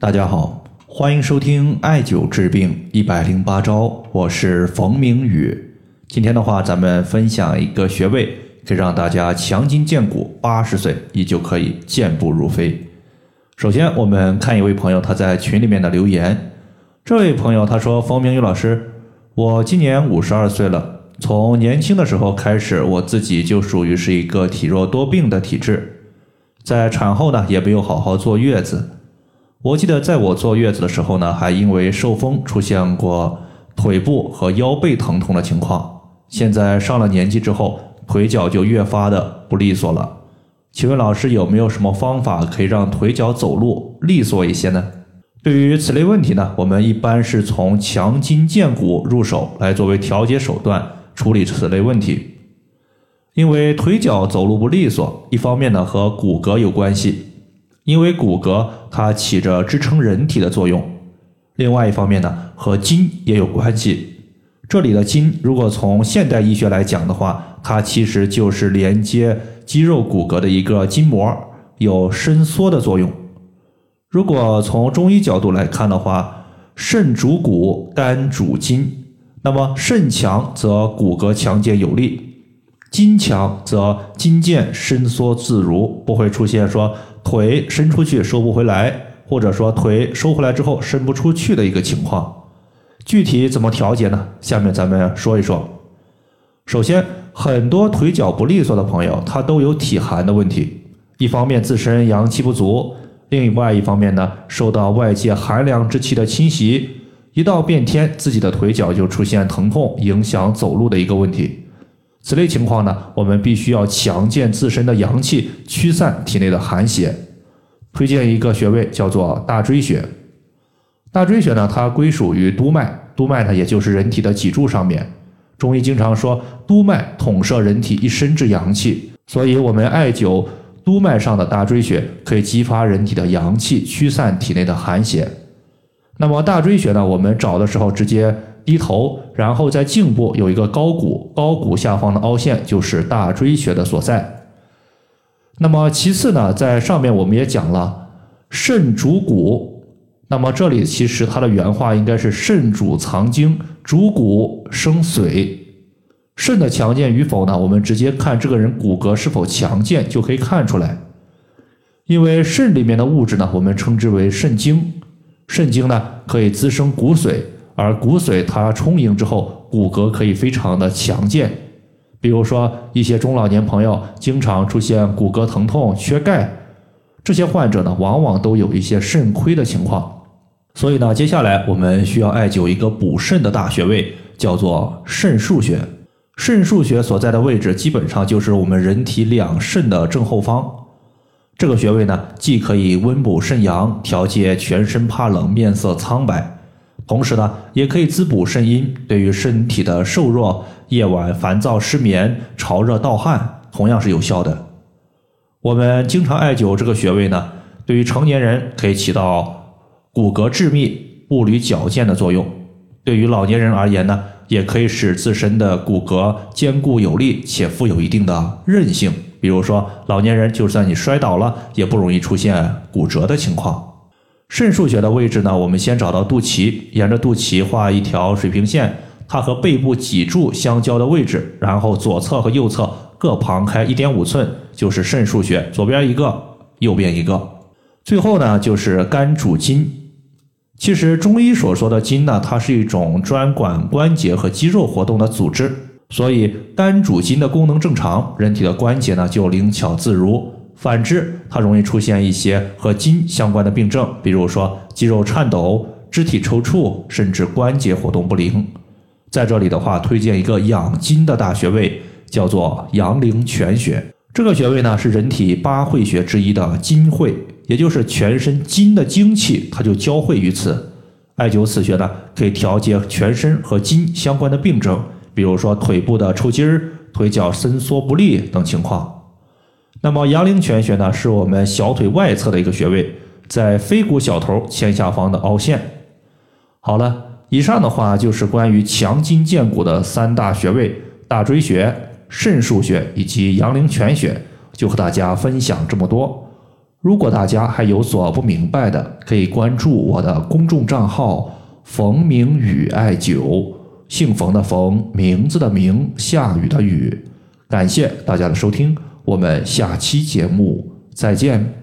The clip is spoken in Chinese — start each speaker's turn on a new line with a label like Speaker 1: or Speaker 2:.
Speaker 1: 大家好，欢迎收听艾灸治病一百零八招，我是冯明宇。今天的话，咱们分享一个穴位，可以让大家强筋健骨，八十岁依旧可以健步如飞。首先，我们看一位朋友他在群里面的留言。这位朋友他说：“冯明宇老师，我今年五十二岁了，从年轻的时候开始，我自己就属于是一个体弱多病的体质，在产后呢也没有好好坐月子。”我记得在我坐月子的时候呢，还因为受风出现过腿部和腰背疼痛的情况。现在上了年纪之后，腿脚就越发的不利索了。请问老师有没有什么方法可以让腿脚走路利索一些呢？对于此类问题呢，我们一般是从强筋健骨入手来作为调节手段处理此类问题。因为腿脚走路不利索，一方面呢和骨骼有关系。因为骨骼它起着支撑人体的作用，另外一方面呢，和筋也有关系。这里的筋，如果从现代医学来讲的话，它其实就是连接肌肉骨骼的一个筋膜，有伸缩的作用。如果从中医角度来看的话，肾主骨，肝主筋，那么肾强则骨骼强健有力，筋强则筋腱伸缩自如，不会出现说。腿伸出去收不回来，或者说腿收回来之后伸不出去的一个情况，具体怎么调节呢？下面咱们说一说。首先，很多腿脚不利索的朋友，他都有体寒的问题。一方面自身阳气不足，另外一方面呢，受到外界寒凉之气的侵袭，一到变天，自己的腿脚就出现疼痛，影响走路的一个问题。此类情况呢，我们必须要强健自身的阳气，驱散体内的寒邪。推荐一个穴位叫做大椎穴。大椎穴呢，它归属于督脉，督脉呢，也就是人体的脊柱上面。中医经常说，督脉统摄人体一身之阳气，所以我们艾灸督脉上的大椎穴，可以激发人体的阳气，驱散体内的寒邪。那么大椎穴呢，我们找的时候直接。低头，然后在颈部有一个高骨，高骨下方的凹陷就是大椎穴的所在。那么其次呢，在上面我们也讲了，肾主骨，那么这里其实它的原话应该是肾主藏精，主骨生髓。肾的强健与否呢，我们直接看这个人骨骼是否强健就可以看出来。因为肾里面的物质呢，我们称之为肾精，肾精呢可以滋生骨髓。而骨髓它充盈之后，骨骼可以非常的强健。比如说一些中老年朋友经常出现骨骼疼痛、缺钙，这些患者呢，往往都有一些肾亏的情况。所以呢，接下来我们需要艾灸一个补肾的大穴位，叫做肾腧穴。肾腧穴所在的位置，基本上就是我们人体两肾的正后方。这个穴位呢，既可以温补肾阳，调节全身怕冷、面色苍白。同时呢，也可以滋补肾阴，对于身体的瘦弱、夜晚烦躁、失眠、潮热盗汗，同样是有效的。我们经常艾灸这个穴位呢，对于成年人可以起到骨骼致密、步履矫健的作用；对于老年人而言呢，也可以使自身的骨骼坚固有力且富有一定的韧性。比如说，老年人就算你摔倒了，也不容易出现骨折的情况。肾腧穴的位置呢？我们先找到肚脐，沿着肚脐画一条水平线，它和背部脊柱相交的位置，然后左侧和右侧各旁开一点五寸，就是肾腧穴。左边一个，右边一个。最后呢，就是肝主筋。其实中医所说的筋呢，它是一种专管关节和肌肉活动的组织，所以肝主筋的功能正常，人体的关节呢就灵巧自如。反之，它容易出现一些和筋相关的病症，比如说肌肉颤抖、肢体抽搐，甚至关节活动不灵。在这里的话，推荐一个养筋的大穴位，叫做阳陵泉穴。这个穴位呢，是人体八会穴之一的筋会，也就是全身筋的精气，它就交汇于此。艾灸此穴呢，可以调节全身和筋相关的病症，比如说腿部的抽筋儿、腿脚伸缩不利等情况。那么阳陵泉穴呢，是我们小腿外侧的一个穴位，在腓骨小头前下方的凹陷。好了，以上的话就是关于强筋健骨的三大穴位：大椎穴、肾腧穴以及阳陵泉穴，就和大家分享这么多。如果大家还有所不明白的，可以关注我的公众账号“冯明宇艾灸”，姓冯的冯，名字的名，下雨的雨。感谢大家的收听，我们下期节目再见。